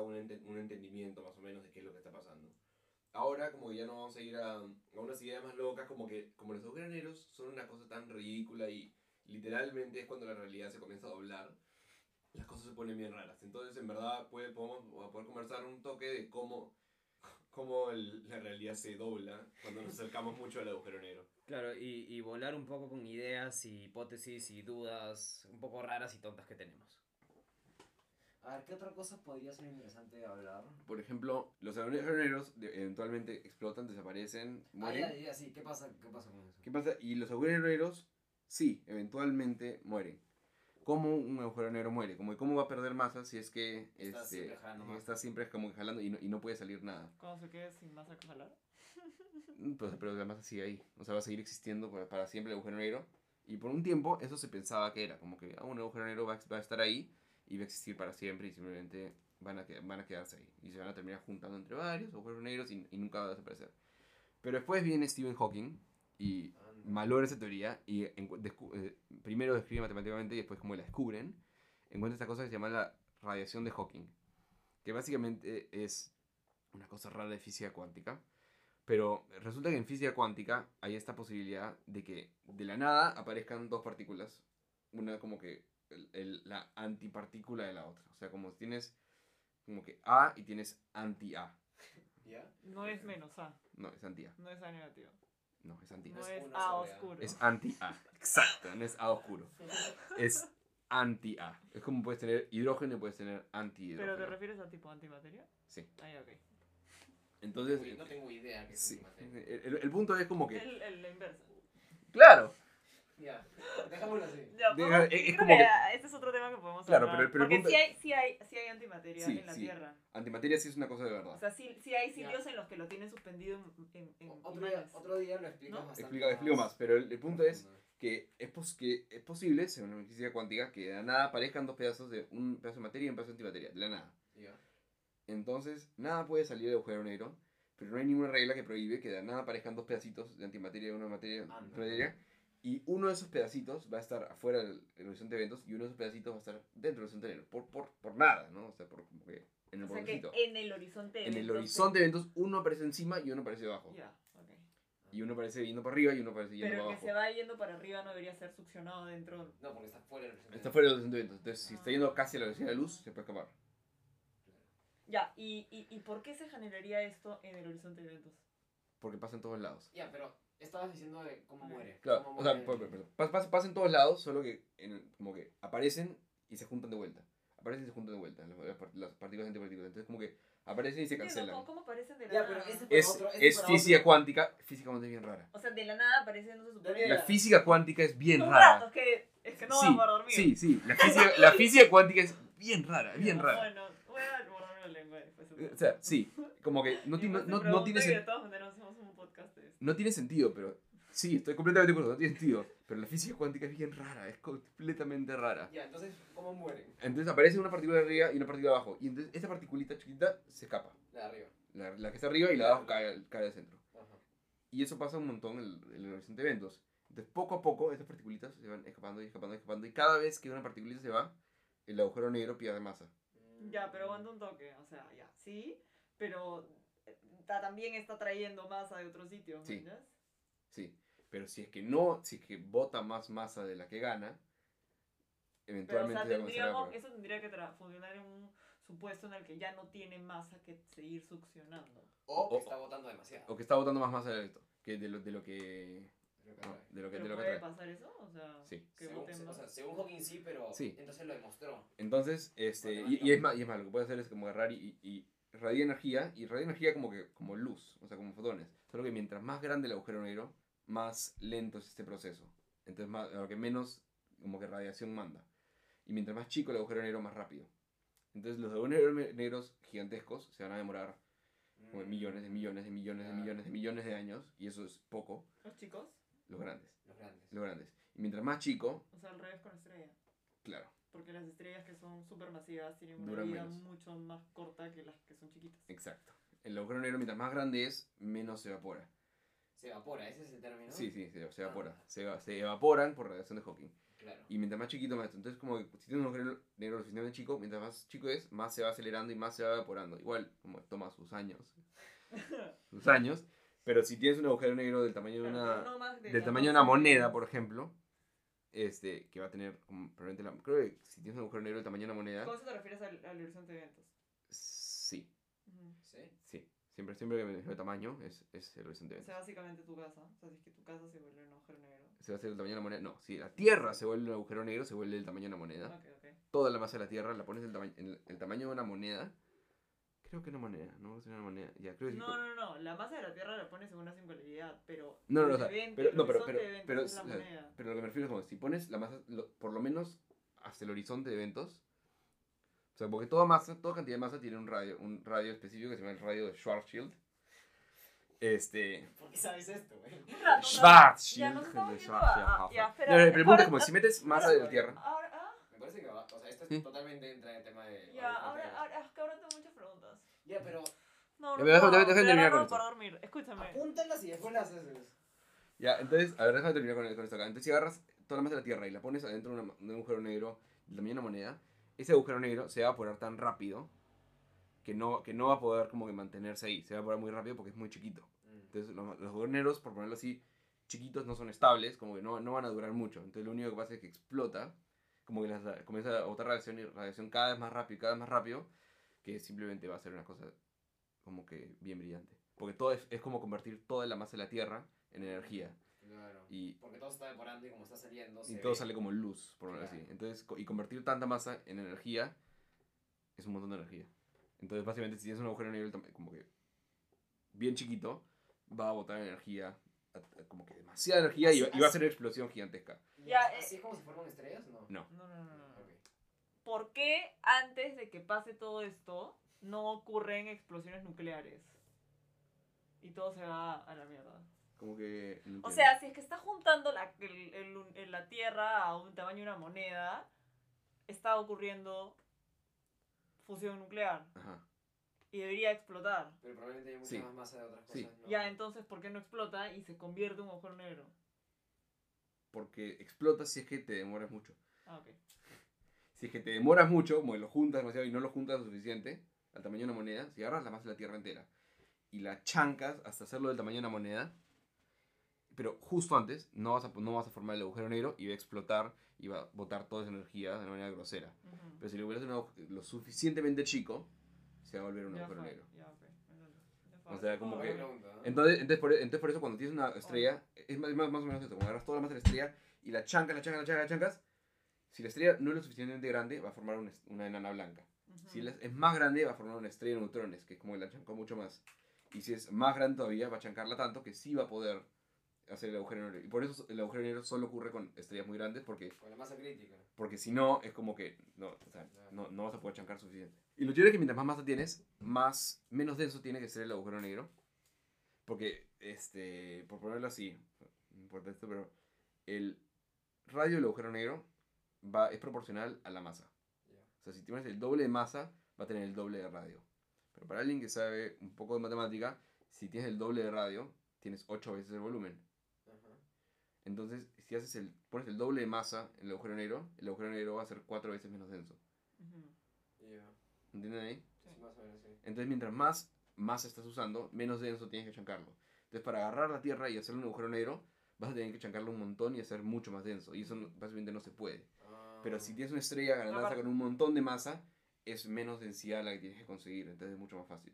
un, ente, un entendimiento más o menos de qué es lo que está pasando. Ahora, como ya no vamos a ir a, a unas ideas más locas, como que como los agujeros negros son una cosa tan ridícula y literalmente es cuando la realidad se comienza a doblar, las cosas se ponen bien raras. Entonces, en verdad, puede, podemos poder conversar un toque de cómo, cómo la realidad se dobla cuando nos acercamos mucho al agujero negro. Claro, y, y volar un poco con ideas y hipótesis y dudas un poco raras y tontas que tenemos. A ver, ¿qué otra cosa podría ser interesante de hablar? Por ejemplo, los agujeros eventualmente explotan, desaparecen, Ah, mueren. ya, ya, sí, ¿qué pasa, qué pasa con eso? ¿Qué pasa? Y los agujeros negros, sí, eventualmente mueren. ¿Cómo un agujero negro muere? Como, ¿Cómo va a perder masa si es que Está este, siempre jalando está siempre como que jalando y no, y no puede salir nada? Cuando se quede sin masa que jalar. Mm, Pues, pero la masa sigue ahí. O sea, va a seguir existiendo para, para siempre el agujero negro. Y por un tiempo eso se pensaba que era. Como que ah, un agujero negro va, va a estar ahí y va a existir para siempre y simplemente van a, van a quedarse ahí. Y se van a terminar juntando entre varios agujeros negros y, y nunca va a desaparecer. Pero después viene Stephen Hawking y valora esa teoría y encu- descu- eh, primero describe matemáticamente y después como la descubren, encuentra esta cosa que se llama la radiación de Hawking, que básicamente es una cosa rara de física cuántica, pero resulta que en física cuántica hay esta posibilidad de que de la nada aparezcan dos partículas, una como que el- el- la antipartícula de la otra, o sea, como tienes como que A y tienes anti-A, ¿Ya? No es menos A, no, es anti-A, no es A negativo. no, es anti-A. No es es A oscuro. Es anti-A. Exacto, no es A oscuro. Es anti-A. Es como puedes tener hidrógeno y puedes tener ¿Pero te antihidrógeno. refieres a tipo antimateria? Sí. Ah, ya, ok. Entonces, Uy, no tengo idea qué es sí. antimateria. El, el- el punto es como que. El, el, la inversa. Claro, Ya, dejámoslo así. Ya, Deja- es- creo como que que- este es otro tema que podemos Claro, hablar. pero pero el Porque punto- sí hay, sí hay, sí hay antimateria Sí, en la sí. Tierra. antimateria sí es una cosa de O verdad. sea, sí, sí hay sitios en los que lo tienen suspendido en, en, en Otro día, otro día lo explicas ¿No? bastante Explica, explico más, pero el, el punto es que es, pos- que es posible, según la física cuántica, que de la nada aparezcan dos pedazos de un pedazo de materia y un pedazo de antimateria. De la nada. Ya. Entonces, nada puede salir del agujero negro, pero no hay ninguna regla que prohíbe que de la nada aparezcan dos pedacitos de antimateria y una materia, Anda. antimateria, y uno de esos pedacitos va a estar afuera del, del horizonte de eventos y uno de esos pedacitos va a estar dentro del horizonte de eventos, por, por, por nada, ¿no? O sea, por como que en el O sea que en el horizonte de En el eventos horizonte de eventos, uno aparece encima y uno aparece debajo. Ya, ok. Y uno aparece yendo para arriba y uno aparece yendo Pero para el que abajo. se va yendo para arriba no debería ser succionado dentro. No, porque está fuera del horizonte. Está fuera del horizonte de eventos. Entonces, si está Ah. yendo casi a la velocidad de la luz, se puede escapar. Ya, ¿y, y, ¿y por qué se generaría esto en el horizonte de eventos? Porque pasa en todos lados. Ya, pero estabas diciendo de cómo muere. Claro, cómo o sea, muere. pas- pas- pasa en todos lados, solo que en como que aparecen y se juntan de vuelta. Aparecen y se juntan de vuelta, las, las part- las partículas y antipartículas. Entonces como que aparecen y se cancelan. ¿Cómo, cómo aparecen de la Ya, nada? pero ese Es, Para otro- ese es para física otro. cuántica, física cuántica es bien rara. O sea, de la nada aparecen, no se supone. La física cuántica es bien rara. rato, es que, es que no sí, vamos a dormir. sí, sí, la física, la física cuántica es bien rara, bien rara a borrarme la lengua después. Eh, O sea, sí, como que no, ti- no, te no, no pregunto tiene y sen- de todas maneras hacemos un podcast de esto. no tiene sentido, pero sí, estoy completamente de acuerdo, no tiene sentido. Pero la física cuántica es bien rara, es completamente rara. Ya, entonces, ¿cómo mueren? Entonces aparece una partícula de arriba y una partícula de abajo. Y entonces esta particulita chiquita se escapa. La de arriba. La, la que está arriba y la de abajo cae, cae al centro. Ajá. Y eso pasa un montón en el, en horizonte de eventos. Entonces poco a poco estas partículitas se van escapando y escapando y escapando. Y cada vez que una particulita se va, el agujero negro pierde masa. Ya, pero aguanta un toque. O sea, ya, sí, pero eh, ta- también está trayendo masa de otro sitio. ¿me Sí. entiendes? Sí. Pero si es que no, si es que bota más masa de la que gana, Pero, o eventualmente sea, se eso tendría que funcionar en un supuesto en el que ya no tiene masa que seguir succionando. O que o- está botando demasiado. O que está botando más masa de esto. Que de lo, de lo que. Que no, de lo que, ¿Pero de lo que puede atrae. pasar eso? O sea, Sí. que Según, boten o sea, según Hawking sí, pero Sí. entonces lo demostró. Entonces, este, y, y es más, y es más, lo que puede hacer es como agarrar y, y radia energía, y radia energía como que, como luz, o sea, como fotones. Solo que mientras más grande el agujero negro, más lento es este proceso. Entonces, más, lo que menos como que radiación manda. Y mientras más chico el agujero negro, más rápido. Entonces, los agujeros ne- negros gigantescos se van a demorar como Mm. millones de millones de millones de Claro. millones de millones de años, y eso es poco, Los chicos, los grandes, Los grandes. los grandes. Y mientras más chico, o sea, al revés con estrella. claro, Porque las estrellas que son supermasivas tienen una Duran vida menos. mucho más corta que las que son chiquitas. Exacto. el agujero negro mientras más grande es, menos se evapora. Se evapora, ese es el término. Sí, sí, se, se evapora. Ah. Se, eva- se evaporan por radiación de Hawking. Claro. Y mientras más chiquito, más. Entonces, como que si tienes un agujero negro lo suficientemente chico, mientras más chico es, más se va acelerando y más se va evaporando. Igual, como toma sus años. sus años. Pero si tienes un agujero negro del tamaño de una. no de del la tamaño de una moneda, por ejemplo. Este, que va a tener como, probablemente la. Creo que si tienes un agujero negro del tamaño de una moneda. ¿Con eso te refieres al, al horizonte de eventos? Sí. ¿Sí? sí. Siempre, siempre que me refiero tamaño, es, es el horizonte de O eventos. sea, básicamente tu casa. O sea, si es que tu casa se vuelve un agujero negro. ¿Se va a hacer el tamaño de una moneda? No, si la Tierra se vuelve un agujero negro, se vuelve el tamaño de una moneda. Ok, ok. Toda la masa de la Tierra la pones el, tama- en el tamaño de una moneda. Creo que una moneda, no es una moneda. Ya, creo que sí. No, no, no. La masa de la Tierra la pones en una singularidad, pero. No, no, no, o sea, pero, no, pero, pero, pero, es la o sea, pero lo que me refiero es como si pones la masa, lo- por lo menos hasta el horizonte de eventos. O sea, porque toda masa, toda cantidad de masa tiene un radio, un radio específico que se llama el radio de Schwarzschild. Este. ¿Por qué sabes esto, güey? Schwarzschild. No, espera, no, pero el punto ahora- es como si metes masa de la Tierra. Ahora, ah, Me parece que va. O sea, esto es Sí. totalmente entra en el tema de. ya, ahora, ahora, ahora. Ya, pero No, no, pero déjame- no, déjame de terminar con no, esto. para dormir. Escúchame. apúntalas y después las haces. Ya, entonces, a ver, déjame terminar con, con esto acá. Entonces, si agarras toda la masa de la Tierra y la pones adentro de, una- de un agujero negro de una moneda, ese agujero negro se va a evaporar tan rápido que no, que no va a poder como que mantenerse ahí. Se va a evaporar muy rápido porque es muy chiquito. Entonces, los, los agujeros negros, por ponerlo así, chiquitos no son estables, como que no, no van a durar mucho. Entonces, lo único que pasa es que explota, como que las- comienza a botar radiación y radiación cada vez más rápido, cada vez más rápido, que simplemente va a ser una cosa como que bien brillante. Porque todo es, es como convertir toda la masa de la Tierra en energía. Claro. Y Porque todo se está evaporando y como está saliendo. y se todo ve. sale como luz, por lo Claro. así. Entonces, y convertir tanta masa en energía es un montón de energía. Entonces, básicamente, si tienes un agujero negro tam- como que bien chiquito, va a botar energía, a- a- como que demasiada energía y, va- y va a ser una explosión gigantesca. Ya, ¿Así eh, es como si forman estrellas? No. No. No, no. ¿Por qué antes de que pase todo esto no ocurren explosiones nucleares? Y todo se va a la mierda. Como que. no O sea, si es que está juntando la, el- el un- el- la Tierra a un tamaño de una moneda, está ocurriendo fusión nuclear Ajá. y debería explotar. Pero probablemente hay mucha Sí. más masa de otras cosas. Sí. ¿no? Ya, entonces, ¿por qué no explota y se convierte en un agujero negro? Porque explota si es que te demoras mucho. Ah, ok. Si es que te demoras mucho, como lo juntas demasiado y no lo juntas lo suficiente, al tamaño de una moneda, si agarras la masa de la Tierra entera y la chancas hasta hacerlo del tamaño de una moneda, pero justo antes no vas a, no vas a formar el agujero negro y va a explotar y va a botar toda esa energía de una manera grosera. Ujú. Pero si lo hubieras lo suficientemente chico, se va a volver un Ya agujero fue, negro. O sea, como que- Buena pregunta, ¿no? Entonces, entonces, por, entonces por eso cuando tienes una estrella, es más, es más, más o menos esto, como agarras toda la masa de la estrella y la chancas, la chancas, la chancas, la chancas, si la estrella no es lo suficientemente grande, va a formar una, una enana blanca. Si la- es más grande, va a formar una estrella de neutrones, que es como que la chancó mucho más. Y si es más grande todavía, va a chancarla tanto que sí va a poder hacer el agujero negro. Y por eso el agujero negro solo ocurre con estrellas muy grandes, porque, Con la masa crítica. porque si no, es como que no, o sea, no, no vas a poder chancar suficiente. Y lo chévere es que mientras más masa tienes, más, menos denso tiene que ser el agujero negro. Porque, este, por ponerlo así, no importa esto, pero el radio del agujero negro va, es proporcional a la masa. Ya. O sea, si tienes el doble de masa, va a tener el doble de radio. Pero para alguien que sabe un poco de matemática, si tienes el doble de radio, tienes 8 veces el volumen. Entonces, si haces el, pones el doble de masa en el agujero negro, el agujero negro va a ser 4 veces menos denso. Ujú. Ya. ¿Entienden ahí? Sí. Entonces, mientras más masa estás usando, menos denso tienes que chancarlo. Entonces, para agarrar la Tierra y hacer un agujero negro, vas a tener que chancarlo un montón y hacer mucho más denso. Y eso básicamente no se puede. Pero si tienes una estrella ganada con un montón de masa, es menos densidad la que tienes que conseguir. Entonces, es mucho más fácil.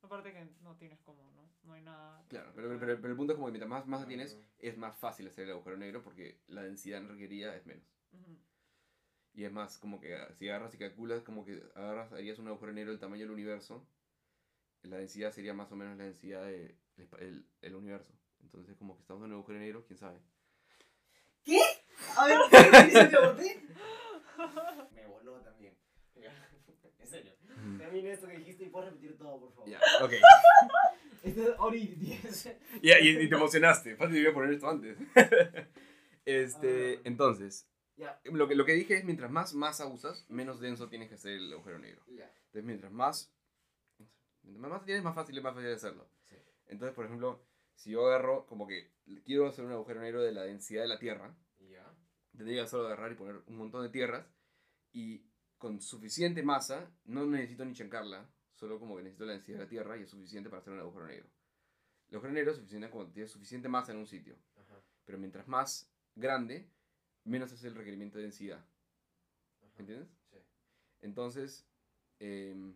Aparte que no tienes como, ¿no? No hay nada. Claro, pero, pero, pero el punto es como que mientras más masa tienes, es más fácil hacer el agujero negro porque la densidad requerida es menos. Y es más, como que ah, si agarras y calculas, como que agarras, harías un agujero negro del tamaño del universo, la densidad sería más o menos la densidad del el, el universo. Entonces, como que estamos en un agujero negro, quién sabe. A ver, ¿qué dice aborté? Me voló también. En serio. Termina esto que dijiste y puedes repetir todo, por favor. Ya, ok. Este es Ori 10. Ya, y, y te emocionaste. Fácil, iba a poner esto antes. este, Ah. entonces, Ya. lo que, lo que dije es, mientras más masa usas, menos denso tienes que hacer el agujero negro. Ya. Entonces, mientras más... Más masa tienes, más fácil es más fácil de hacerlo. Sí. Entonces, por ejemplo, si yo agarro como que quiero hacer un agujero negro de la densidad de la Tierra. Tendría que solo agarrar y poner un montón de tierras y con suficiente masa, no necesito ni chancarla, solo como que necesito la densidad de la Tierra y es suficiente para hacer un agujero negro. El agujero negro es suficiente cuando tiene suficiente masa en un sitio, Ajá. pero mientras más grande, menos es el requerimiento de densidad. ajá. ¿Entiendes? Sí. Entonces, em,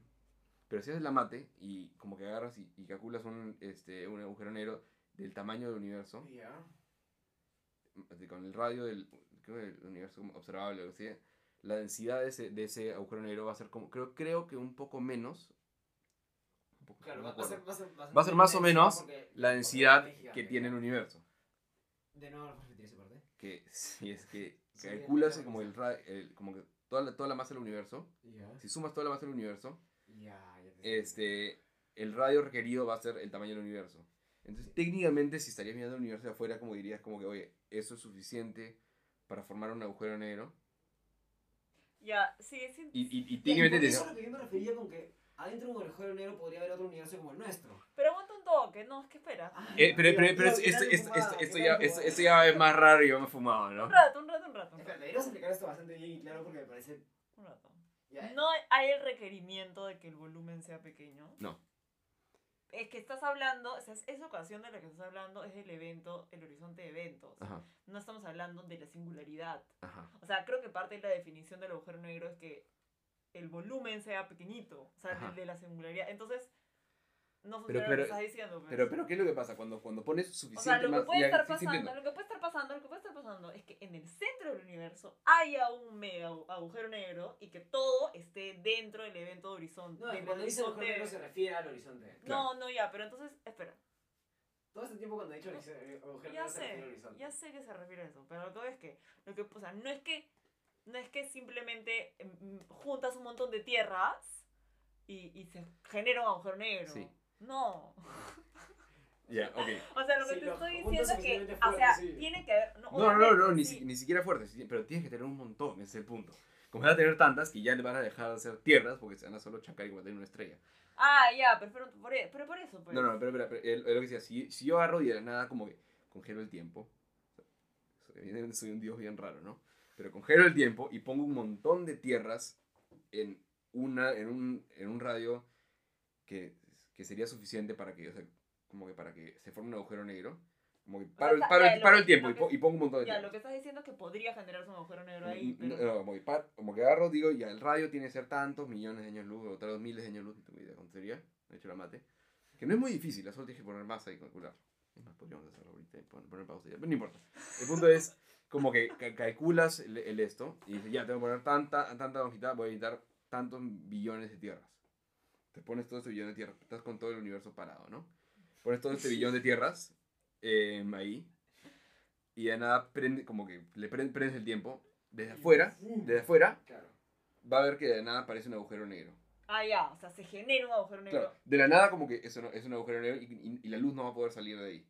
pero si haces la mate y como que agarras y, y calculas un, este, un agujero negro del tamaño del universo, Ya. así, con el radio del, creo universo observable o la densidad de ese, de ese agujero negro va a ser como, creo, creo que un poco menos, un poco- Claro, no va, va a ser, va a ser, Va a ser más o menos porque- la densidad que tiene el universo. De nuevo, ¿puedes repetir esa parte? Que si es que Sí, calculas como, el, el- como que toda la, toda la masa del universo, Ya. si sumas toda la masa del universo, te este, el radio requerido va a ser el tamaño del universo. Entonces, técnicamente, si estarías mirando el universo de afuera, como dirías, como que, oye, eso es suficiente para formar un agujero negro. Ya, sí, sí. Y, y, y técnicamente te eso es lo que yo me refería con que adentro de un agujero negro podría haber otro universo como el nuestro. Pero aguanta un toque, no, es que espera. Eh, pero, pero, pero esto, ¿qué ¿Qué ya, esto, ya es más raro y yo me he fumado, ¿no? Un rato, un rato, un rato. Espera, rato. deberíamos explicar esto bastante bien y claro porque me parece... un rato. Ya, No hay el requerimiento de que el volumen sea pequeño. No. Es que estás hablando, o sea, esa ocasión de la que estás hablando es el evento, el horizonte de eventos. Ajá, No estamos hablando de la singularidad. ajá. O sea, creo que parte de la definición del agujero negro es que el volumen sea pequeñito, o sea, de, de la singularidad. Entonces, no Pero- funciona lo pero- que estás diciendo. pues. Pero, pero, ¿qué es lo que pasa? Cuando, cuando pones o sea, suficiente lo que más... puede ya, estar pasando, lo que puede estar pasando, lo que puede estar pasando es que en el centro del universo haya un mega agu- agujero negro y que todo esté dentro del evento de horizonte. No, cuando dice agujero negro se refiere al horizonte. No, no, ya, pero entonces, espera. Todo este tiempo cuando he dicho horizonte, agujero Ya negro se refiere al sé, horizonte. ya sé que se refiere a eso, pero lo que es que, lo que, o sea, no es que, no es que simplemente em, juntas un montón de tierras y, y se genera un agujero negro. Sí. No. Ya, ok. O sea, lo que Sí, te lo estoy diciendo es que, o sea, sí. tiene que haber. No, No, no, no, ni, sí. si- ni siquiera fuerte, sí, pero tienes que tener un montón, ese es el punto. Como vas a tener tantas que ya le van a dejar de ser tierras porque se van a solo chacar y en una estrella. Ah, ya, pero, pero, por, e- pero por eso, pues. No, no, pero, pero, pero, es lo que decía, si, si yo agarro y de la nada como que congelo el tiempo, evidentemente soy un dios bien raro, ¿no? Pero congelo el tiempo y pongo un montón de tierras en, una, en, un, en un radio que, que sería suficiente para que, o sea, como que para que se forme un agujero negro. Como que paro, el- está- paro, ya, paro que- el tiempo que- y pongo un montón de Ya, tierras. lo que estás diciendo es que podría generarse un agujero negro ahí, Mm, pero. no, no, como, que par- como que agarro, digo, ya el radio tiene que ser tantos millones de años luz, o miles de años luz, no tengo idea cuánto sería, no he hecho la mate. Que no es muy difícil, solo tienes que poner masa y calcular. Es más, podríamos hacerlo ahorita y pon- poner pausa ya, pero no importa. El punto es, como que ca- calculas el, el esto y dices, ya, tengo que poner tanta, tanta longitud, voy a necesitar tantos billones de tierras. Te pones todo este billón de tierras, estás con todo el universo parado, ¿no? Pones todo este billón de tierras em, ahí y de nada prende, como que le pre- prendes el tiempo desde afuera, desde afuera Claro. va a ver que de nada aparece un agujero negro. Ah, ya, o sea, se genera un agujero negro. Claro, de la nada como que eso no- es un agujero negro y, y- y la luz no va a poder salir de ahí.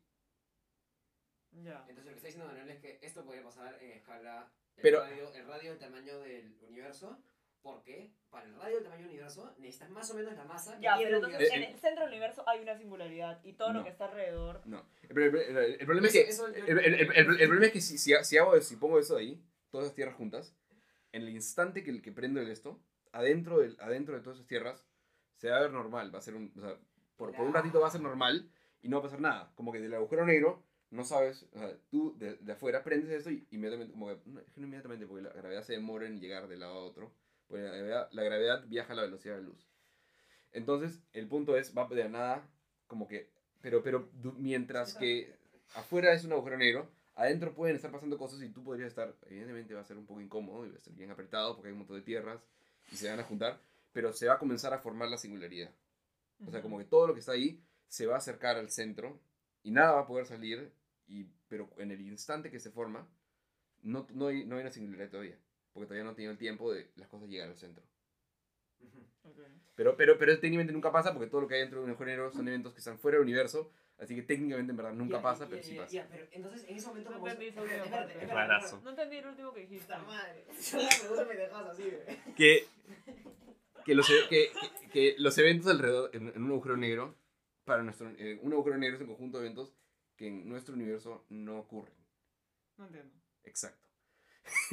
Ya. Entonces lo que está diciendo Manuel es que esto podría pasar en escala el, Pero- radio, el radio del tamaño del universo, porque para el radio del tamaño del universo necesitas más o menos la masa que Ya, tiene pero el entonces universo. En el centro del universo hay una singularidad y todo No. lo que está alrededor. No. El, el- el- el problema es que, eso el, el- el- el- el problema es que si, si, si hago eso, si pongo eso ahí, todas esas tierras juntas, en el instante que, que prendo el esto, adentro, del, adentro de todas esas tierras, se va a ver normal, va a ser un, o sea, por, por un ratito va a ser normal y no va a pasar nada. Como que del agujero negro, no sabes, o sea, tú de, de afuera prendes eso y inmediatamente, como que, no, es que no inmediatamente, porque la gravedad se demora en llegar de lado a otro, porque la gravedad, la gravedad viaja a la velocidad de la luz. Entonces, el punto es, va de la nada, como que, pero, pero mientras que afuera es un agujero negro, adentro pueden estar pasando cosas y tú podrías estar, evidentemente va a ser un poco incómodo y va a ser bien apretado porque hay un montón de tierras y se van a juntar, pero se va a comenzar a formar la singularidad. O sea, como que todo lo que está ahí se va a acercar al centro y nada va a poder salir, y, pero en el instante que se forma, no, no, hay, no hay una singularidad todavía, porque todavía no tiene el tiempo de las cosas llegar al centro. Ujú. Ok. Pero, pero, pero técnicamente nunca pasa porque todo lo que hay dentro de un agujero negro son eventos que están fuera del universo, así que técnicamente en verdad nunca Ya, pasa, ya, pero ya, sí pasa. ya, pero entonces en ese momento No como... entendí Rarazo. No el último que dijiste. Puta madre. Una pregunta me dejas así, güey. Que, que los, e- que, que- que los eventos alrededor, en, en un agujero negro, para nuestro, eh, un agujero negro es un conjunto de eventos que en nuestro universo no ocurren. No entiendo. Exacto.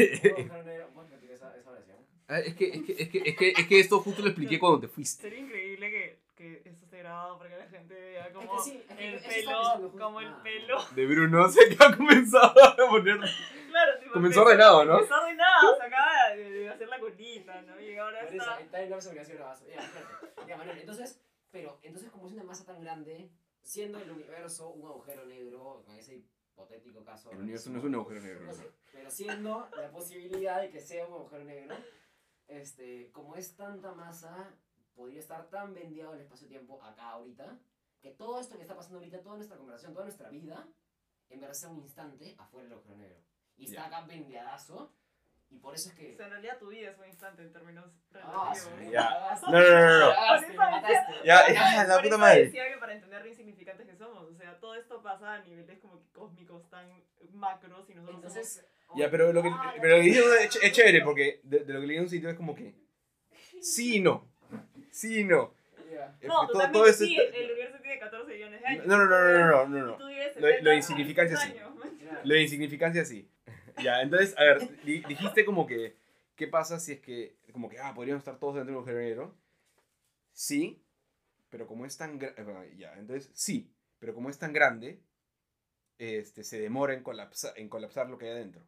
es, que, es, que, es, que, es, que, es que esto justo lo expliqué cuando te fuiste. Sería increíble que, que esto esté grabado para que la gente vea como sí, es que el pelo, como el Ah, pelo. De Bruno que ha comenzado a poner... Claro, tipo, Comenzó ordenado, ¿no? Empezó ordenado, se acaba de, de hacer la colita, ¿no? Y ahora Por eso, está... timelapse habría sido grabado. Ya, espérate. Ya, Manuel, entonces, pero, entonces como es una masa tan grande, siendo el universo un agujero negro, con ese hipotético caso. El universo no es un agujero negro. No sé, pero siendo la posibilidad de que sea un agujero negro, este, como es tanta masa, podría estar tan vendiado el espacio-tiempo acá ahorita, que todo esto que está pasando ahorita, toda nuestra conversación, toda nuestra vida, en verdad sea un instante afuera del agujero negro. Y está Ya. acá vendeadazo, y por eso es O que... sea, en realidad tu vida es un instante en términos Ah, relativos. sí, Ya. No, no, no, no, no. Ya, ya, eso- la puta eso madre. decía que para entender lo insignificantes que somos, o sea, todo esto pasa a niveles como que cósmicos tan macros y nosotros Entonces... Ya, pero lo que, Ah, pero lo que dices es, es chévere porque de, de lo que leí en un sitio es como que sí y no. Sí y no. Es No, todo- todo esto sí, está- el universo tiene 14 millones de años. No, no, no, no, no, no, no. vives Lo- lo 70 de insignificancia sí. Lo de insignificancia sí. Ya, entonces, a ver, di- dijiste como que, ¿qué pasa si es que, como que, ah, podríamos estar todos dentro de un agujero negro? Sí, pero como es tan grande, ya, entonces, sí, pero como es tan grande, este, se demora en, colapsa en colapsar lo que hay adentro.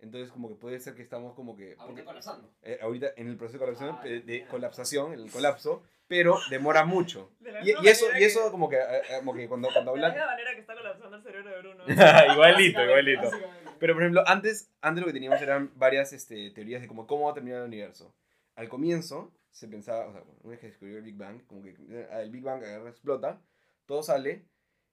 Entonces, como que puede ser que estamos como que... Ahorita porque- colapsando. eh, ahorita en el proceso de colapsación, Ah, de, de colapsación, el colapso, pero demora mucho. De la Y, y eso, manera y eso que- como que, eh, eh, como que cuando, cuando De la hablan... misma manera que está colapsando el cerebro de Bruno. igualito, Básicamente, igualito. Pero por ejemplo, antes, antes lo que teníamos eran varias este, teorías de cómo, cómo va a terminar el universo. Al comienzo se pensaba, o sea, una vez que descubrió el Big Bang, como que eh, el Big Bang agarra, explota, todo sale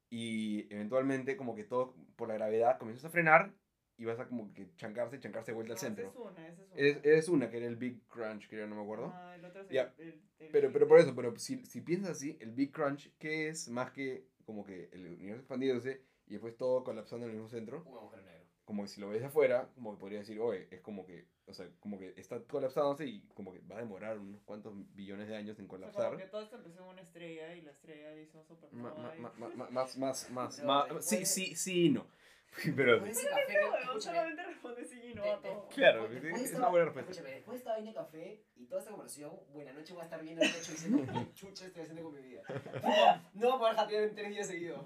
y eventualmente como que todo por la gravedad comienza a frenar y vas a como que chancarse, chancarse de vuelta No, al centro. Esa es una, esa es una. Es, es una, que era el Big Crunch, que ya no me acuerdo. Ah, el otro es Ya. el, el- el- Pero, pero por eso, pero si, si piensas así, el Big Crunch, ¿qué es más que como que el universo expandiéndose y después todo colapsando en el mismo centro? Un agujero negro. Como que si lo ves de afuera, como que podría decir, oye, es como que, o sea, como que está colapsándose y como que va a demorar unos cuantos billones de años en O sea, colapsar. como que todo esto empezó en una estrella y la estrella hizo Ma- supernova. ma- Más, más, más, Pero más, después sí, sí, sí y no. Pero, Después de ese café, escúchame, solamente responde sí y no a todo. Claro, es- una buena respuesta. Escúchame, después de esta vaina de café y toda esta conversación, buena noche voy a estar viendo el techo diciendo qué chucha estoy haciendo con mi vida. No voy a poder jatear en tres días seguidos.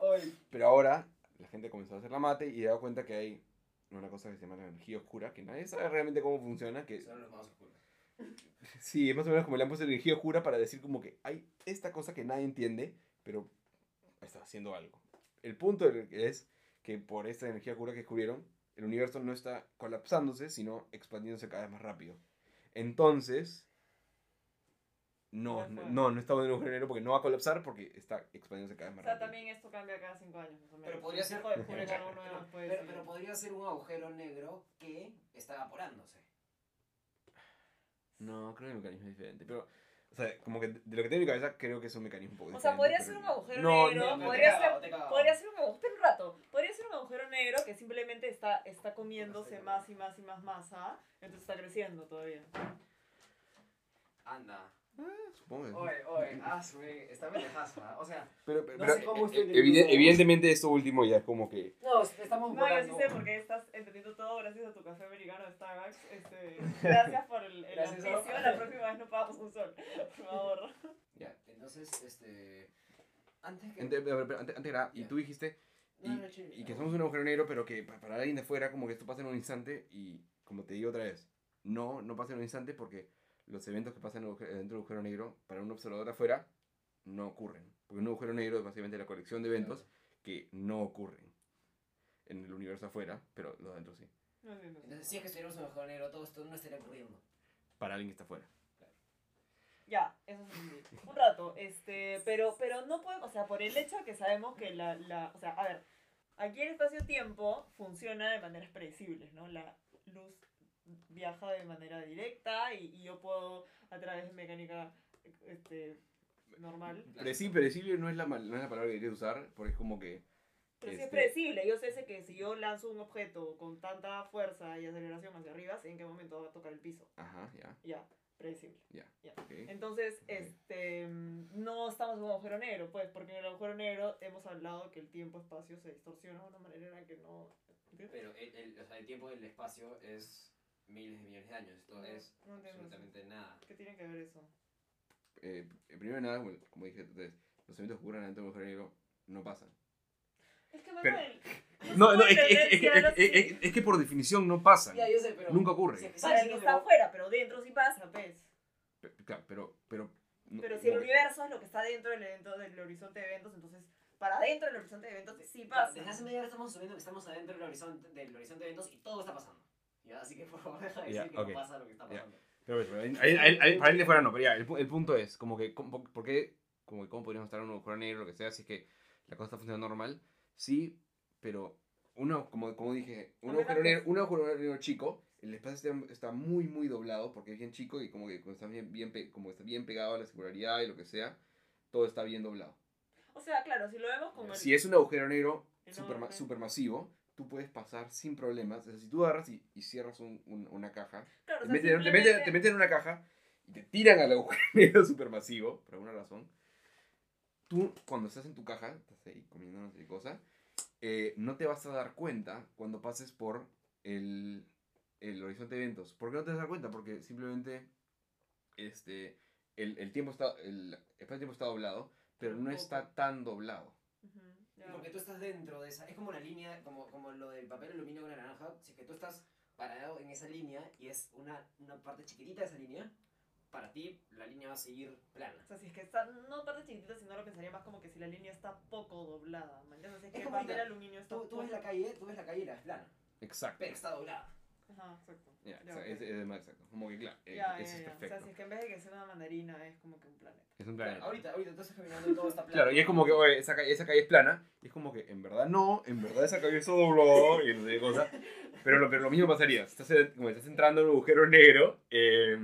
Hoy. pero ahora la gente comenzó a hacer la mate y se da cuenta que hay una cosa que se llama la energía oscura, que nadie sabe realmente cómo funciona, que Son los más oscuros. sí, es más o menos como le han puesto energía oscura para decir como que hay esta cosa que nadie entiende, pero está haciendo algo. El punto es que por esta energía oscura que descubrieron, el universo no está colapsándose, sino expandiéndose cada vez más rápido. Entonces, no, no, no, no estamos en un agujero negro porque no va a colapsar porque está expandiéndose cada vez O más sea, rápido. también esto cambia cada cinco años, más o menos. Pero podría ser. Pero, podría ser un agujero negro que está evaporándose. No, creo que el mecanismo es diferente. Pero, o sea, como que de lo que tengo en mi cabeza, creo que es un mecanismo un poco O diferente. sea, podría pero ser un no. agujero No, negro, no, podría ser, cagado, cagado. podría ser un agujero, espera un rato, podría ser un agujero negro que simplemente está, está comiéndose más y más y más masa, entonces está creciendo todavía. Anda. Supongo. Oye, oye, hazme. Está pendejazo, ¿ah? O sea, Pero, pero, No pero, sé cómo estoy eh, evide- evidentemente esto último ya es como que... no, estamos No, yo sí volando. sé porque estás entendiendo todo gracias a tu café americano de Starbucks. Este, gracias por el, el Gracias la próxima vez no pagamos un sol, por favor. Ya, entonces, este. Antes que. Ante- pero- pero Antes, antes era, y Ya. tú dijiste, y, No, no, chévere. y que somos un agujero negro, pero que pa- para alguien de fuera, como que esto pasa en un instante, y como te digo otra vez, no, no pasa en un instante porque los eventos que pasan dentro del agujero negro, para un observador afuera, no ocurren. Porque un agujero negro es básicamente la colección de eventos que no ocurren en el universo afuera, pero los adentro sí. Entonces, si es que estuviéramos en un agujero negro, todo esto no estaría ocurriendo. para alguien que está afuera. Ya, eso sí. Un rato, este, pero, pero no podemos, o sea, por el hecho de que sabemos que la, la, o sea, a ver, aquí el espacio-tiempo funciona de maneras predecibles, ¿no? La luz viaja de manera directa y, y yo puedo, a través de mecánica, este, normal. Predecible, predecible no es, la, mal- no es la palabra que quería usar, porque es como que Pero sí es Este- predecible. Yo sé que si yo lanzo un objeto con tanta fuerza y aceleración hacia arriba, sé en qué momento va a tocar el piso. Ajá, ya, Ya, predecible. ok. Entonces, Ok. este, mm, no estamos en un agujero negro, pues, porque en el agujero negro hemos hablado que el tiempo-espacio se distorsiona de una manera en la que no... ¿entiendes? Pero el, el- o sea, el tiempo del espacio es miles de millones de años. Esto No, es no absolutamente nada. ¿Qué tiene que ver eso? Eh, primero de nada, como dije antes, los eventos que ocurren dentro del agujero negro no pasan. Es que Pero- Manuel, No, no, es que, es, es es que- es que por definición no pasan. Ya, yo sé, pero. Nunca ocurre. si Para el que no, está afuera, pero dentro sí pasa, pues. Pe- Claro, pero... Pero, no- Pero si el universo es lo que está dentro del evento del horizonte de eventos, entonces para adentro del horizonte de eventos sí pasa. Desde hace media hora estamos asumiendo que estamos adentro del horizonte, del horizonte de eventos y todo está pasando. ¿Ya? Así que por favor deja de decir Ya, que no pasa lo que está Ya. pasando. Pero, pero, ahí- ahí- ahí- ahí- para él de fuera no, pero ya, el, el punto es, como que, ¿cómo- ¿por qué, como que, cómo podríamos estar en un agujero negro, lo que sea, si es que la cosa está funcionando normal? Sí, pero uno, como, como dije, un agujero, negro, un agujero negro chico, el espacio está, está muy, muy doblado, porque es bien chico y como que como está bien, bien, como está bien pegado a la singularidad y lo que sea, todo está bien doblado. O sea, claro, si lo vemos como el... Si es un agujero negro supermasivo, tú puedes pasar sin problemas. O sea, si tú agarras y, y cierras un- un- una caja, claro, o te sea, meten, te, simplemente- meten, te meten en una caja y te tiran al agujero supermasivo, por alguna razón. Tú, cuando estás en tu caja, estás ahí comiendo no sé qué cosa, eh, no te vas a dar cuenta cuando pases por el, el horizonte de eventos. ¿Por qué no te vas a dar cuenta? Porque simplemente este, el, el tiempo está, el, el espacio-tiempo está doblado, pero no está tan doblado. Porque tú estás dentro de esa. Es como la línea, como, como lo del papel aluminio con la naranja. Si es que tú estás parado en esa línea y es una, una parte chiquitita de esa línea, para ti la línea va a seguir plana. O sea, si es que está, no parte chiquitita, sino lo pensaría más como que si la línea está poco doblada. ¿me entiendes? Es Es que el papel aluminio está Tú, tú ves la calle, tú ves la calle y la ves plana, Exacto. pero está doblada. Ajá, exacto. Ya, Ya, o sea, ok. es, es más exacto. Como que, claro, eh, Ya, eso es ya. O perfecto. sea, si es que en vez de que sea una mandarina, es como que un planeta. Es un Claro, planeta. ahorita, ahorita tú estás caminando y todo está plano. Claro, y es como que, oye, esa calle, esa calle es plana. Y es como que, en verdad no, en verdad esa calle está doblada y no sé qué cosa. Pero lo, pero lo mismo pasaría. Si estás, como estás entrando en un agujero negro, eh,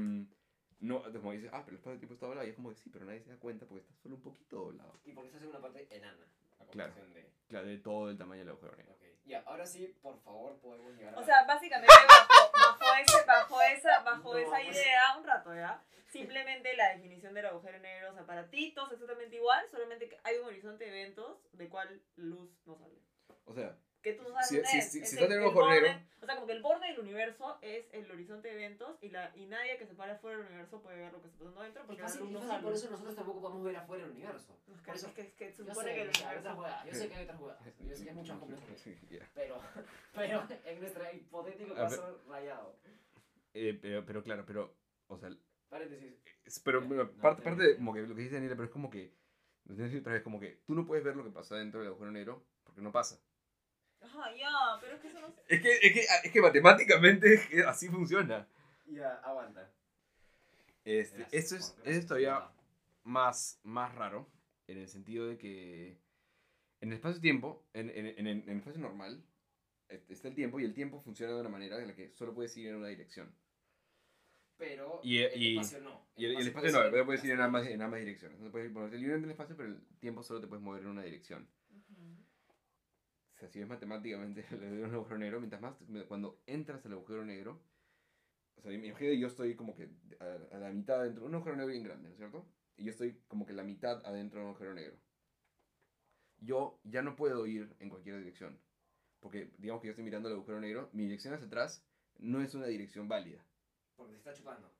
no, como dices, ah, pero el espacio tiempo está doblado. Y es como que sí, pero nadie se da cuenta porque está solo un poquito doblado. Y porque estás en una parte enana. A Claro. de. Claro, de todo el tamaño del agujero negro. Ok. Ya, ahora sí, por favor, podemos llegar a. O sea, básicamente bajo, bajo, ese, bajo esa, bajo No, esa pues. idea, un rato, ¿ya? Simplemente la definición del agujero negro, o sea, para ti todo es exactamente igual, solamente que hay un horizonte de eventos de cual luz no sale. O sea, Que tú no sabes Si- dónde si- es. si- Es si el- borde- negro- O sea, como que el borde del universo es el horizonte de eventos y, la, y nadie que se pare fuera del universo puede ver lo que está pasando dentro porque la fácil, no fácil, por eso nosotros tampoco podemos ver afuera el universo. No, es por eso- es que, es que se Yo supone sé que el hay otras jugadas, yo sé que hay otras jugadas, yo sé que es mucho más complejo. Ya. Pero, pero en nuestro hipotético caso rayado. Eh, pero, pero claro, pero, o sea, Paréntesis. Es- Pero bueno, no, parte, te- parte de como que lo que dice Daniela, pero es como que, lo decir otra vez, como que tú no puedes ver lo que pasa dentro del agujero negro porque no pasa. Ajá, ya, pero es que eso no... Es que, es que, es que matemáticamente es que así funciona. Ya, aguanta. Este, esto es, esto es todavía más, más raro en el sentido de que en el espacio-tiempo, en, en, en, en el espacio normal, eh, está el tiempo y el tiempo funciona de una manera en la que solo puedes ir en una dirección. Pero Y- el y- espacio no. Y el, y el espacio puede no, ser pero puedes ir en ambas, en ambas direcciones. No puedes ponerte libre en el espacio, pero el tiempo solo te puedes mover en una dirección. O sea, si ves matemáticamente un agujero negro, mientras más, cuando entras al agujero negro, o sea, imagínate yo estoy como que a, a la mitad adentro, un agujero negro bien grande, ¿no es cierto? Y yo estoy como que la mitad adentro de un agujero negro. Yo ya no puedo ir en cualquier dirección. Porque digamos que yo estoy mirando el agujero negro, mi dirección hacia atrás no es una dirección válida. Porque te está chupando.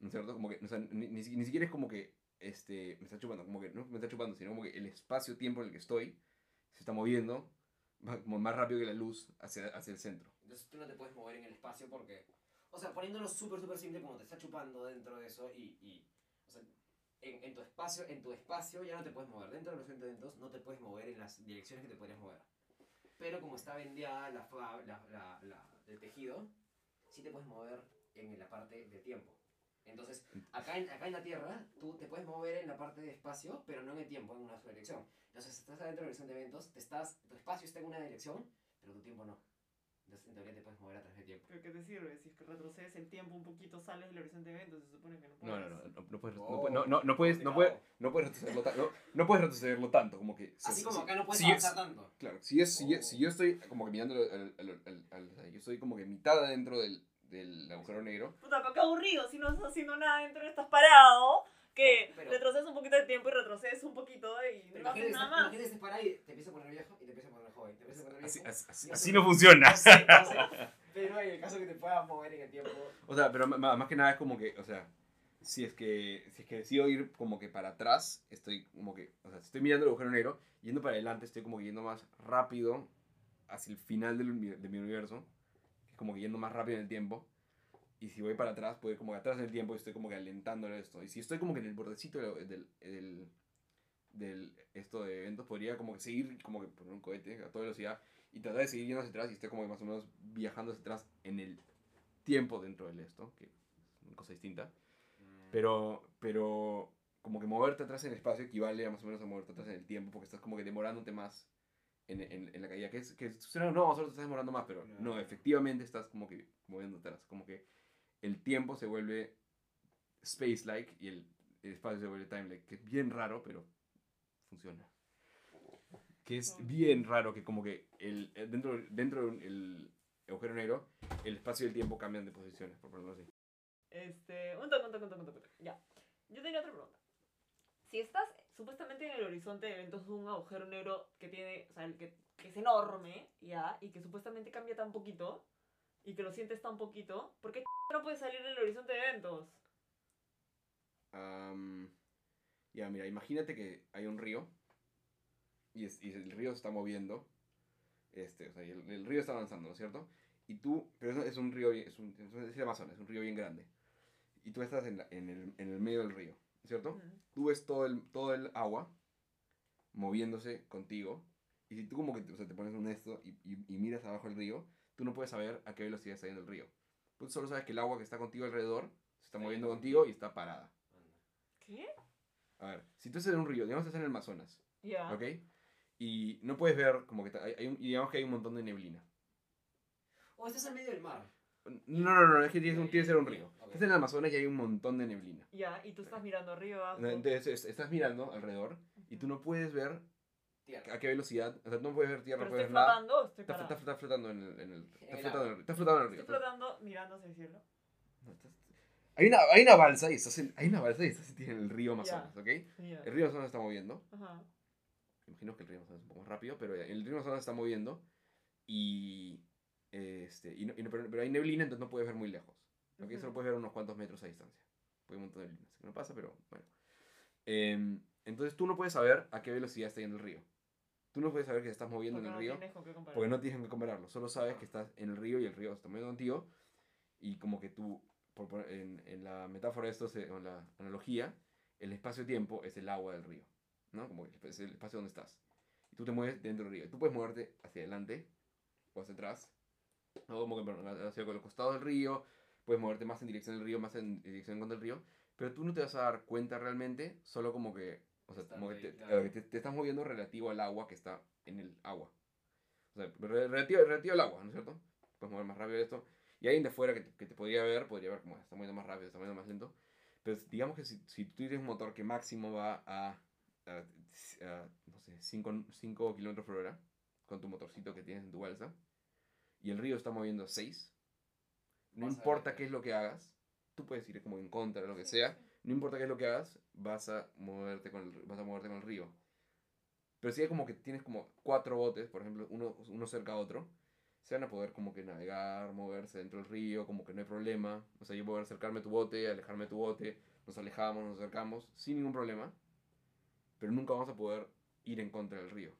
¿no es cierto? Como que, o sea, ni, ni, ni siquiera es como que este, me está chupando, como que no me está chupando, sino como que el espacio-tiempo en el que estoy se está moviendo más rápido que la luz hacia, hacia el centro. Entonces tú no te puedes mover en el espacio porque. O sea, poniéndolo súper, súper simple, como te está chupando dentro de eso y. y o sea, en, en tu espacio, en tu espacio ya no te puedes mover. Dentro de los eventos no te puedes mover en las direcciones que te podrías mover. Pero como está vendeada la, la, la, la- el tejido, sí te puedes mover en la parte de tiempo. Entonces, acá en, acá en la Tierra, tú te puedes mover en la parte de espacio, pero no en el tiempo, en una sola dirección. Entonces, estás adentro del horizonte de eventos, te estás, tu espacio está en una dirección, pero tu tiempo no. Entonces, en teoría te puedes mover a través del tiempo. ¿Pero qué te sirve? Si es que retrocedes el tiempo un poquito, sales del horizonte de eventos, se supone que no No, puedes. no, no, no, no puedes, no, Oh, puedes- no, no, no puedes, no puedes, no puedes retrocederlo, ta- no, no puedes retrocederlo tanto, como que... Así si- como si- acá no puedes si avanzar es- tanto. Claro, si, es, si, Oh. si yo estoy como que mirando al, yo estoy como que mitad adentro del, del agujero negro, Puta, pero qué aburrido, si no estás haciendo nada dentro, estás parado, que Pero- retrocedes un poquito de tiempo y retrocedes un poquito y no haces nada más. imagínate parado y te empieza a poner viejo y te empieza a poner joven. Te empieza a poner así, viejo. así- así- así no funciona. No sé, no sé. Pero en el caso que te puedas mover en el tiempo. O sea, pero más que nada es como que, o sea, si es que, si es que decido ir como que para atrás, estoy como que, o sea, si estoy mirando el agujero negro, yendo para adelante, estoy como que yendo más rápido hacia el final del, de mi universo, como que yendo más rápido en el tiempo. Y si voy para atrás, puedo ir como que atrás en el tiempo y estoy como que alentándole esto. Y si estoy como que en el bordecito del, del, del, del- esto de eventos, podría como que seguir como que poner un cohete a toda velocidad y tratar de seguir yendo hacia atrás y estoy como que más o menos viajando hacia atrás en el tiempo dentro de esto, que es una cosa distinta. Pero, pero como que moverte atrás en el espacio equivale a más o menos a moverte atrás en el tiempo, porque estás como que demorándote más en, en, en la caída. Que es, que suena, no, solo te estás demorando más, pero no, No. efectivamente estás como que moviendo atrás. Como que el tiempo se vuelve space-like y el, el espacio se vuelve time-like, que es bien raro, pero funciona. Que es bien raro que como que el, el- dentro, dentro del agujero negro, el espacio y el tiempo cambian de posiciones, por ponerlo así. Este, un toque, un toque, un toque, un toque. Ya. Yo tenía otra pregunta. Si estás supuestamente en el horizonte de eventos de un agujero negro que tiene, o sea, el que, que es enorme, ya, y que supuestamente cambia tan poquito, y que lo sientes tan poquito, ¿por qué no puedes salir del horizonte de eventos? Am, ya, mira, imagínate que hay un río y, es- y el río se está moviendo. Este, o sea, el, el río está avanzando, ¿no es cierto? Y tú, pero es, es un río, es, un, es el Amazonas, es un río bien grande. Y tú estás en, la- en, el, en el medio del río, ¿no es cierto? Ujú. Tú ves todo el, todo el agua moviéndose contigo. Y si tú como que te, o sea, te pones un esto y, y- y miras abajo el río, tú no puedes saber a qué velocidad está yendo el río. Tú solo sabes que el agua que está contigo alrededor se está moviendo contigo y está parada. ¿Qué? A ver, si tú estás en un río, digamos que estás en el Amazonas, Ya. ¿ok? Y no puedes ver como que hay, hay un- y digamos que hay un montón de neblina. O estás en medio del mar. No, no, no, es que tiene, tiene que ser un río. Estás en el Amazonas y hay un montón de neblina. Ya, y tú estás mirando arriba, abajo. Entonces es- estás mirando alrededor y tú no puedes ver Tierra. a qué velocidad, o sea, no puedes ver tierra, no ¿Pero puedes estoy ver nada. flotando o estoy Está, parada? está- está flotando en el, en el- está el flotando en el, está flotando en el río. Estoy flotando mirando hacia el cielo. No, estás- Hay una, hay una balsa y estás en, hay una balsa y estás en el río Amazonas, ¿ok? Ya. El río Amazonas se está moviendo. Ajá. Imagino que el río Amazonas es un poco más rápido, pero el río Amazonas se está moviendo y, este, y no- y no- pero, pero hay neblina, entonces no puedes ver muy lejos. ¿Ok? Ujú. Solo puedes ver unos cuantos metros a distancia. Hay un montón de así que no pasa, pero bueno. Em, entonces tú no puedes saber a qué velocidad está yendo el río. Tú no puedes saber que te estás moviendo Porque en el no río con qué porque no tienes que compararlo. Solo sabes que estás en el río y el río se está moviendo contigo. Y como que tú, por poner- en, en la metáfora de esto, se- en la analogía, el espacio-tiempo es el agua del río. ¿no? Como que es el espacio donde estás. Y tú te mueves dentro del río. Y tú puedes moverte hacia adelante o hacia atrás. O como que hacia los costados del río. Puedes moverte más en dirección del río, más en dirección contra el río. Pero tú no te vas a dar cuenta realmente, solo como que, o sea, como que ahí, te, claro. eh, te- te estás moviendo relativo al agua que está en el agua. O sea, re- relativo, relativo al agua, ¿no es cierto? Puedes mover más rápido esto. Y alguien de fuera que te, que te podría ver, podría ver como está moviendo más rápido, está moviendo más lento. Pero digamos que si, si tú tienes un motor que máximo va a, a, a, no sé, 5 kilómetros por hora, con tu motorcito que tienes en tu balsa, y el río está moviendo 6, no Vas importa qué es lo que hagas, tú puedes ir como en contra de lo que Sí, sea, sí. no importa qué es lo que hagas, vas a moverte con el, vas a moverte con el río. Pero si hay como que tienes como cuatro botes, por ejemplo, uno, uno cerca a otro, se van a poder como que navegar, moverse dentro del río, como que no hay problema. O sea, yo puedo acercarme a tu bote, alejarme de tu bote, nos alejamos, nos acercamos, sin ningún problema. Pero nunca vamos a poder ir en contra del río.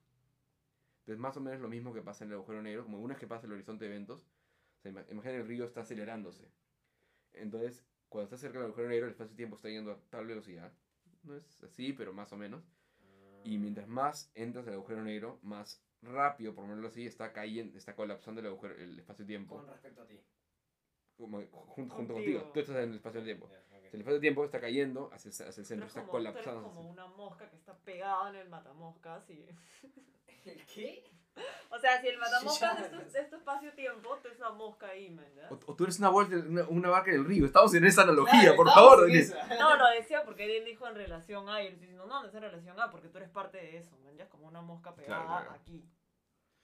Entonces, más o menos lo mismo que pasa en el agujero negro, como una vez que pasa el horizonte de eventos, sea, ima- imagina el río está acelerándose. Entonces, cuando estás cerca del agujero negro, el espacio-tiempo está yendo a tal velocidad. No es así, pero más o menos. Y mientras más entras al agujero negro, más rápido, por ponerlo así, está cayendo, está colapsando el, agujero, el espacio-tiempo. Con respecto a ti. Como junto, junto Contigo. contigo. Tú estás en el espacio-tiempo. Ok. El espacio-tiempo está cayendo hacia, hacia el centro, está como, colapsando. como una mosca que está pegada en el matamoscas y... ¿El qué? O sea, si el matamoscas es tu, es tu espacio-tiempo, tú eres una mosca ahí, man. O, o tú eres una, vuelta, una, una vaca en el río. Estamos en esa analogía, Claro, por favor. en Denise. esa. No, lo decía porque él dijo en relación A y diciendo, no, no es en relación A porque tú eres parte de eso, man. Ya es como una mosca pegada Claro, claro. aquí.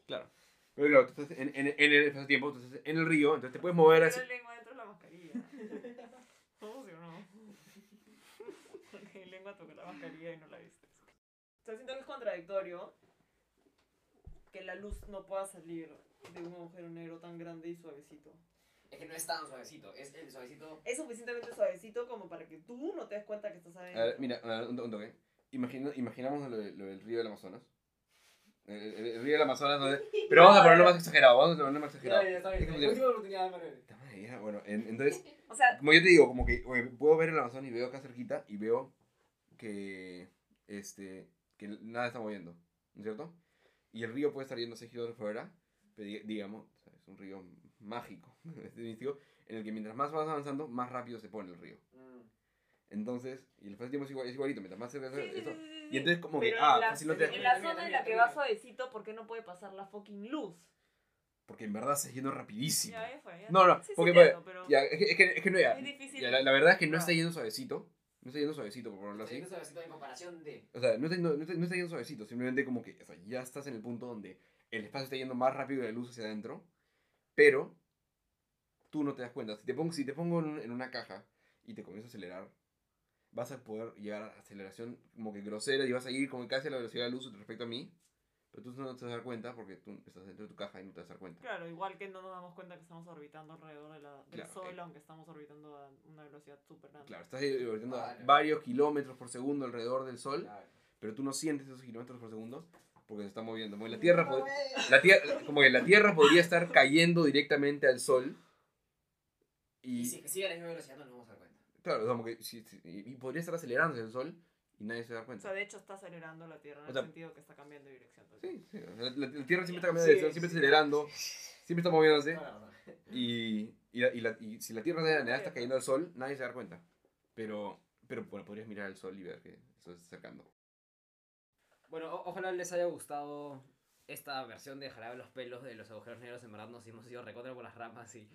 Claro. Pero claro, tú estás en, en, en el espacio-tiempo, tú estás en el río, entonces te puedes mover así. Lengua dentro de la mascarilla. ¿Cómo funcionó? Porque mi lengua tocó la mascarilla y no la viste. O sea, siento que es contradictorio que la luz no pueda salir de un agujero negro tan grande y suavecito. Es que no es tan suavecito, es el suavecito. Es suficientemente suavecito como para que tú no te des cuenta que estás A adentro. ver, mira, a ver, un, un toque. Imagina, imaginamos lo, lo del río del Amazonas. El, el- el río del Amazonas, ¿no? pero vamos a ponerlo más exagerado, vamos a ponerlo más exagerado. Ya, ya, está bien. Es como Última oportunidad, Manuel. Puta madre, ya, Bueno, en- entonces, O sea, como yo te digo, como que oye, puedo ver el Amazonas y veo acá cerquita y veo que, este, que nada está moviendo, ¿no es cierto? Y el río puede estar yendo 6 kilómetros por hora, pero di- digamos, o sea, es un río mágico, en el que mientras más vas avanzando, más rápido se pone el río. Mm. Entonces, y el espacio-tiempo es, igual, es igualito, mientras más se ve sí, sí, eso. sí, sí, Y entonces como que, Pero ah, en la, no te en la zona en la que va suavecito, ¿por qué no puede pasar la fucking luz? Porque en verdad se yendo rapidísimo. Ya, ya fue, ya. No, no, Sí, sí porque entiendo, pues, pero ya, es, que, es, que, es que no ya. es difícil. ya, la, la verdad es que no Ah. está yendo suavecito. No está yendo suavecito, por ponerlo Sí, así. no suavecito en comparación de. O sea, no está, yendo, no, está, no está yendo suavecito. Simplemente como que o sea, ya estás en el punto donde el espacio está yendo más rápido que la luz hacia adentro. Pero tú no te das cuenta. Si te pongo, si te pongo en, un- en una caja y te comienzo a acelerar, vas a poder llegar a aceleración como que grosera y vas a ir como que casi a la velocidad de la luz respecto a mí. Pero tú no te vas a dar cuenta porque tú estás dentro de tu caja y no te vas a dar cuenta. Claro, igual que no nos damos cuenta que estamos orbitando alrededor de la, del Claro, Sol, eh. aunque estamos orbitando a una velocidad súper grande. Claro, estás orbitando a Vale. varios kilómetros por segundo alrededor del Sol, Claro. pero tú no sientes esos kilómetros por segundo porque se está moviendo. Como que la Tierra, pod- la tierra, como que la Tierra podría estar cayendo directamente al Sol. Y Y, si sigue a la misma velocidad, no nos vamos a dar cuenta. claro, como que sí, y y podría estar acelerándose el Sol y nadie se da O cuenta. sea, de hecho está acelerando la Tierra en O el sea, sentido que está cambiando de dirección. Sí, sí, o sea, la, la Tierra siempre está cambiando de Sí, dirección, siempre sí. acelerando, siempre está moviéndose. La. Y, y, la- y la- y si la Tierra de la nada está cayendo al Sol, nadie se da cuenta. Pero, pero bueno, podrías mirar al Sol y ver que eso se está acercando. Bueno, o- ojalá les haya gustado esta versión de Jarabe los pelos de los agujeros negros. En verdad nos hemos ido recontra por las ramas y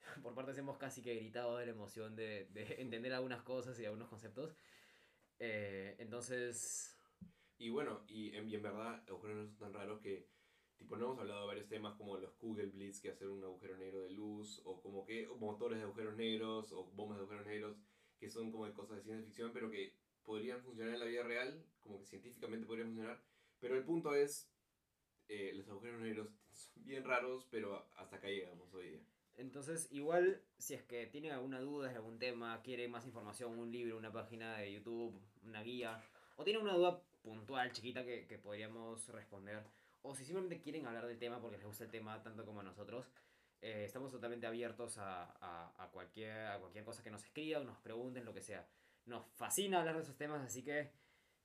por partes hemos casi que gritado de la emoción de, de entender algunas cosas y algunos conceptos. Eh, entonces, Y bueno, y en, y en verdad, agujeros negros son tan raros que, tipo, no hemos hablado de varios temas como los Google Blitz, que hacer un agujero negro de luz, o como que o motores de agujeros negros, o bombas de agujeros negros, que son como cosas de ciencia ficción, pero que podrían funcionar en la vida real, como que científicamente podrían funcionar. Pero el punto es, eh, los agujeros negros son bien raros, pero hasta acá llegamos hoy día. Entonces igual si es que tienen alguna duda de algún tema, quieren más información, un libro, una página de YouTube, una guía, o tienen una duda puntual, chiquita, que, que podríamos responder, o si simplemente quieren hablar del tema porque les gusta el tema tanto como a nosotros, eh, estamos totalmente abiertos a, a- a cualquier, a cualquier cosa que nos escriban, nos pregunten, lo que sea. Nos fascina hablar de esos temas, así que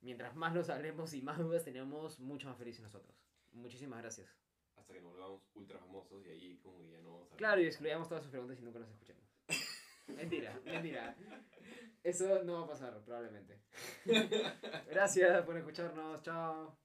mientras más los hablemos y más dudas tenemos, mucho más felices nosotros. Muchísimas gracias. Hasta que nos volvamos ultra famosos y ahí como que ya no vamos a... Claro, y excluyamos todas sus preguntas y nunca nos escuchemos. mentira, mentira. Eso no va a pasar, probablemente. Gracias por escucharnos. Chao.